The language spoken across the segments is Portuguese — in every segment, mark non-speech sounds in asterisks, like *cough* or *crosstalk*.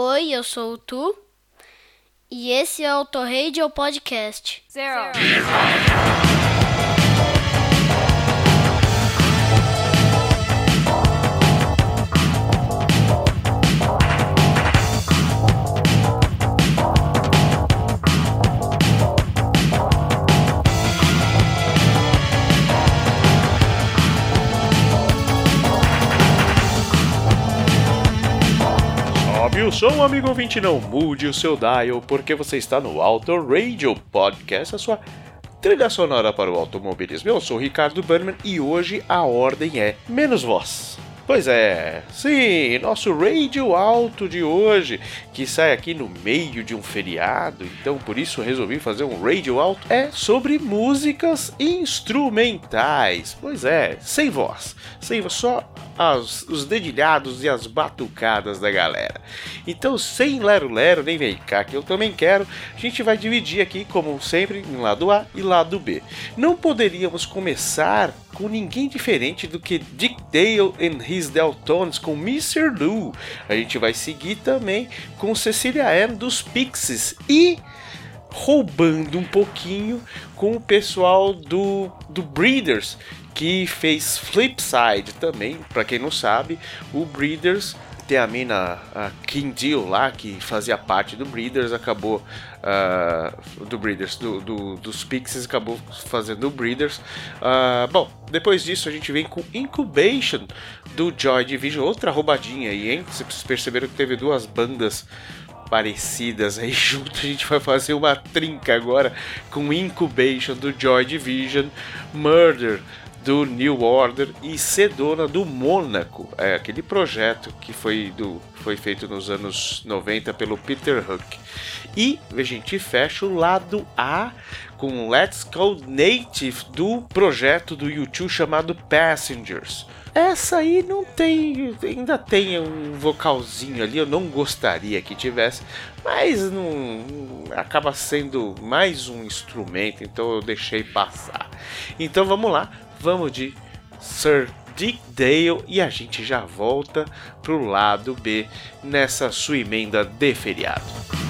Oi, eu sou o Tu e esse é o Torradio Podcast. Zero. Sobe som, amigo ouvinte, não mude o seu dial, porque você está no Auto Radio Podcast, a sua trilha sonora para o automobilismo. Eu sou Ricardo Burnman e hoje a ordem é menos voz. Pois é, sim, nosso Radio Alto de hoje, que sai aqui no meio de um feriado, então por isso resolvi fazer um Radio Alto, é sobre músicas instrumentais. Pois é, sem voz, sem só as, os dedilhados e as batucadas da galera. Então, sem lero-lero, nem vem cá, que eu também quero, a gente vai dividir aqui, como sempre, em lado A e lado B. Não poderíamos começar com ninguém diferente do que Dick Dale and His Deltones com Mr. Lou. A gente vai seguir também com Cecilia Ann dos Pixies e roubando um pouquinho com o pessoal do, do Breeders que fez Flipside também, para quem não sabe, o Breeders tem a mina a King Deal lá, que fazia parte do Breeders, acabou. Uh, do Breeders, do, do, dos Pixies, acabou fazendo o Breeders. Uh, bom, depois disso a gente vem com Incubation do Joy Division, outra roubadinha aí, hein? Vocês perceberam que teve duas bandas parecidas aí *laughs* junto. A gente vai fazer uma trinca agora com Incubation do Joy Division, Murder do New Order e Sedona do Mônaco, é aquele projeto que foi, do, foi feito nos anos 90 pelo Peter Hook. E a gente fecha o lado A com Let's Go Native do projeto do YouTube chamado Passengers. Essa aí não tem, ainda tem um vocalzinho ali, eu não gostaria que tivesse, mas não acaba sendo mais um instrumento, então eu deixei passar. Então vamos lá, vamos de Sir Dick Dale e a gente já volta pro lado B nessa sua emenda de feriado.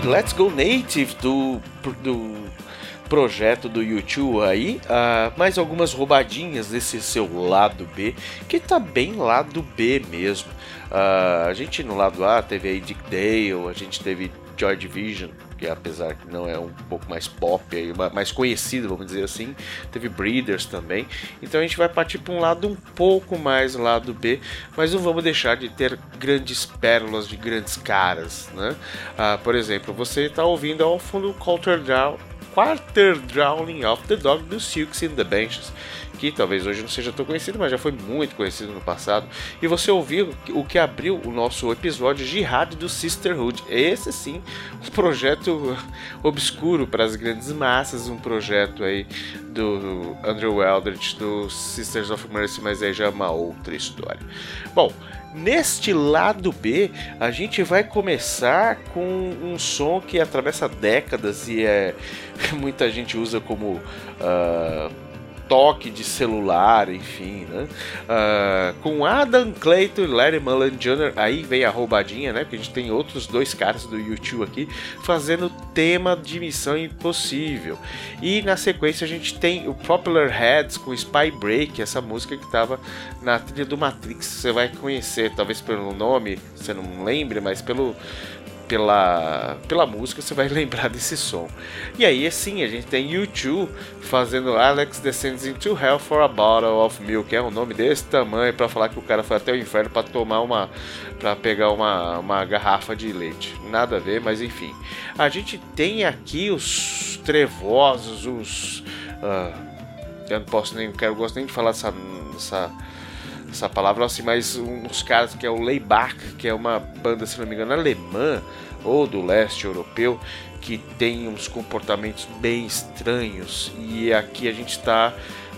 De Let's Go Native do, do projeto do YouTube aí, uh, mais algumas roubadinhas desse seu lado B, que tá bem lado B mesmo. Uh, a gente no lado A teve aí Dick Dale, a gente teve Joy Division, que apesar que não é um pouco mais pop, aí, mais conhecido, vamos dizer assim, teve Breeders também. Então a gente vai partir para um lado um pouco mais lado B, mas não vamos deixar de ter grandes pérolas de grandes caras, né? Ah, por exemplo, você está ouvindo ao fundo o Coulter Down Quarter Drowning of the Dog dos Silks in the Benches, que talvez hoje não seja tão conhecido, mas já foi muito conhecido no passado. E você ouviu o que abriu o nosso episódio Jihad do Sisterhood. Esse sim, um projeto obscuro para as grandes massas, um projeto aí do Andrew Eldritch, do Sisters of Mercy, mas aí já é uma outra história. Bom, Neste lado B, a gente vai começar com um som que atravessa décadas e é *laughs* muita gente usa como uh, toque de celular, enfim, né? Uh, com Adam Clayton e Larry Mullen Jr., aí vem a roubadinha, né? Porque a gente tem outros dois caras do YouTube aqui fazendo tema de Missão Impossível. E na sequência a gente tem o Popular Heads com Spy Break, essa música que estava na trilha do Matrix. Você vai conhecer, talvez pelo nome, você não lembre, mas pelo pela, pela música, você vai *laughs* lembrar desse som. E aí, assim, a gente tem U2 fazendo Alex Descends into Hell for a Bottle of Milk. É um nome desse tamanho para falar que o cara foi até o inferno para tomar uma. para pegar uma, uma garrafa de leite. Nada a ver, mas enfim. A gente tem aqui os trevosos, os. Uh, eu não posso nem. Quero, gosto nem de falar essa, essa essa palavra assim, mas uns caras que é o Leibach, que é uma banda, se não me engano, alemã ou do leste europeu, que tem uns comportamentos bem estranhos. E aqui a gente está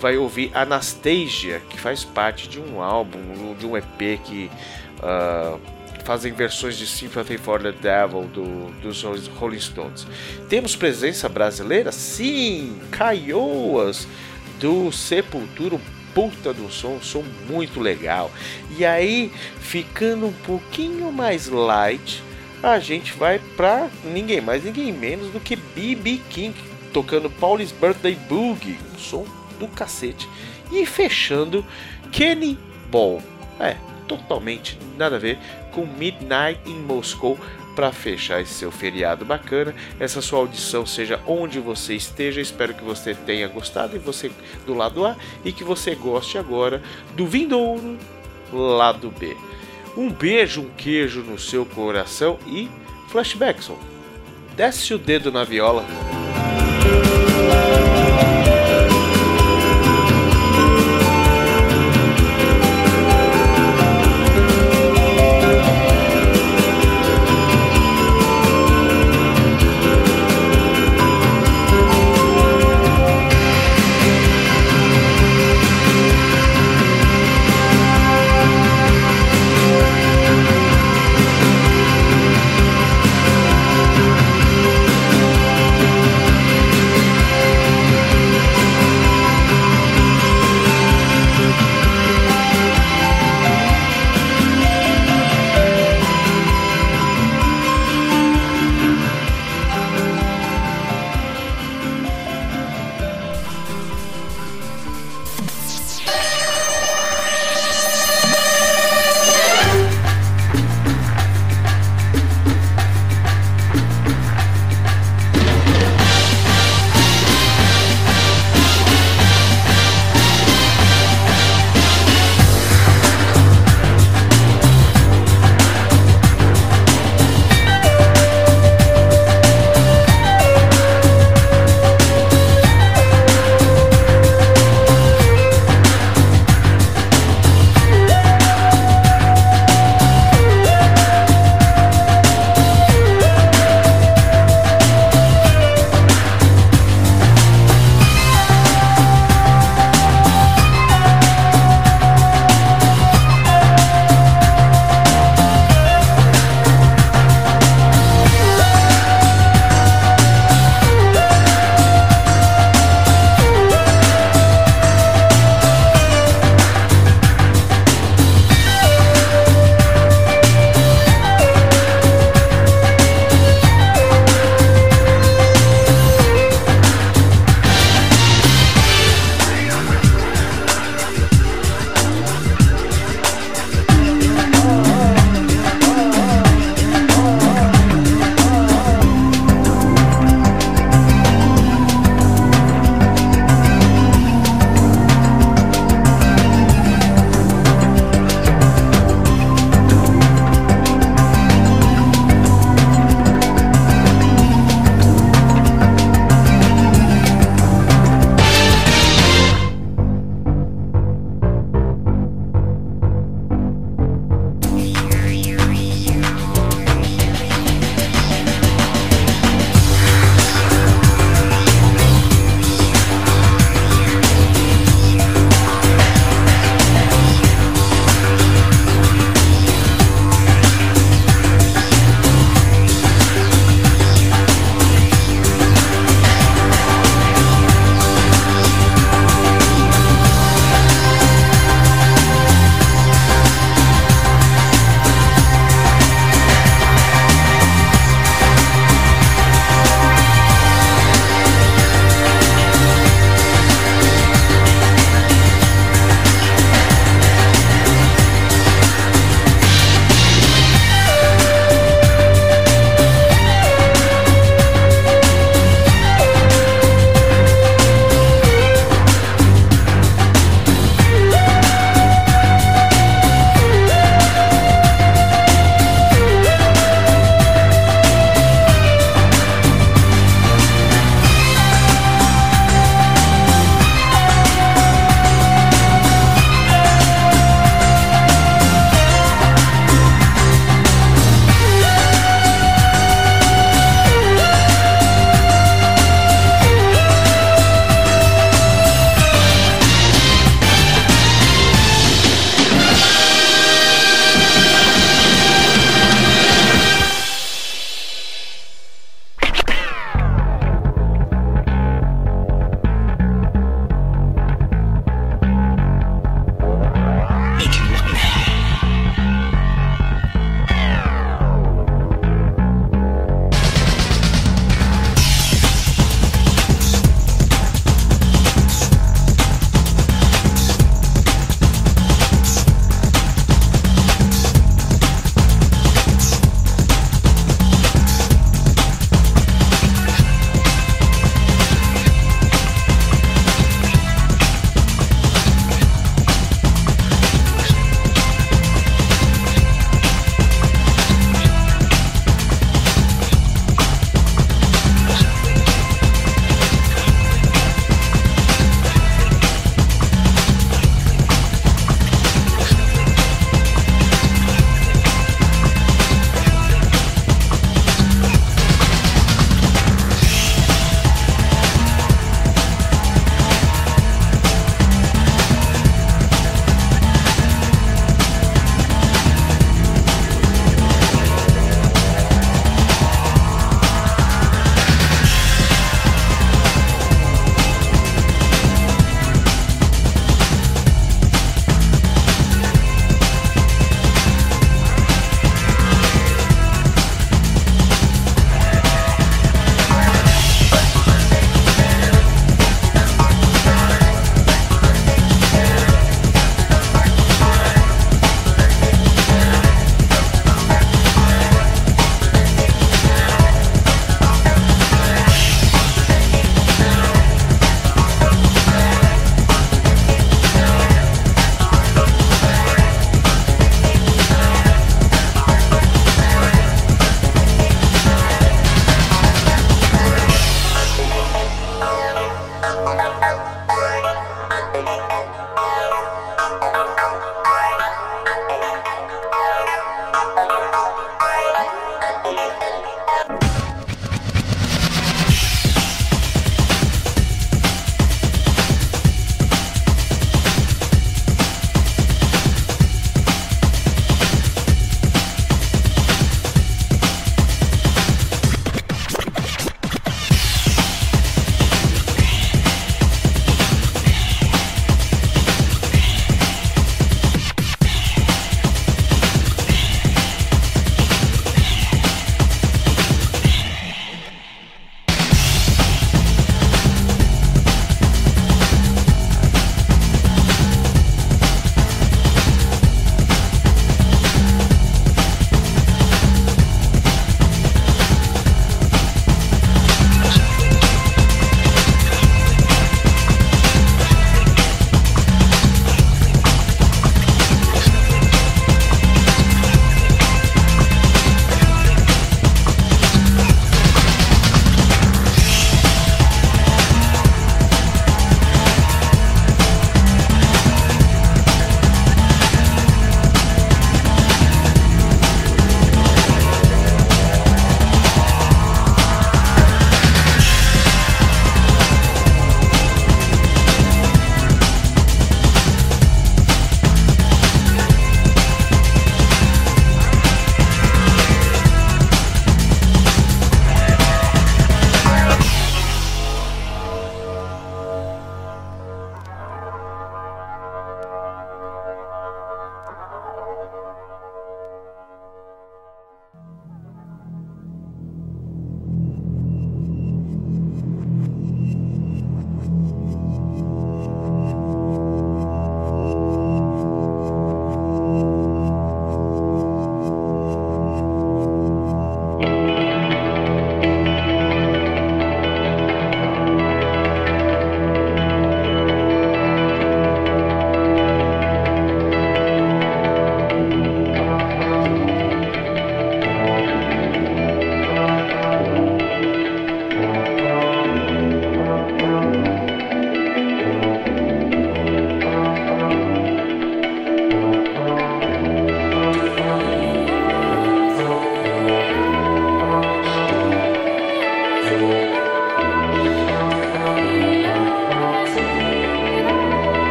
vai ouvir Anastasia, que faz parte de um álbum, de um EP que uh, fazem versões de Sympathy for the Devil do, dos Rolling Stones. Temos presença brasileira? Sim! Caioas do Sepultura, puta do som, um som muito legal. E aí, ficando um pouquinho mais light, a gente vai pra ninguém mais, ninguém menos do que BB King tocando Paul's Birthday Boogie, um som do cacete. E fechando Kenny Ball. É, totalmente nada a ver com Midnight in Moscow para fechar esse seu feriado bacana. Essa sua audição seja onde você esteja. Espero que você tenha gostado e você do lado A e que você goste agora do Vindouro lado B. Um beijo, um queijo no seu coração e flashbackson. Desce o dedo na viola.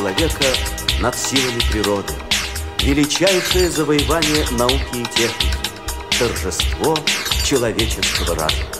Человека над силами природы. Величайшее завоевание науки и техники. Торжество человеческого разума.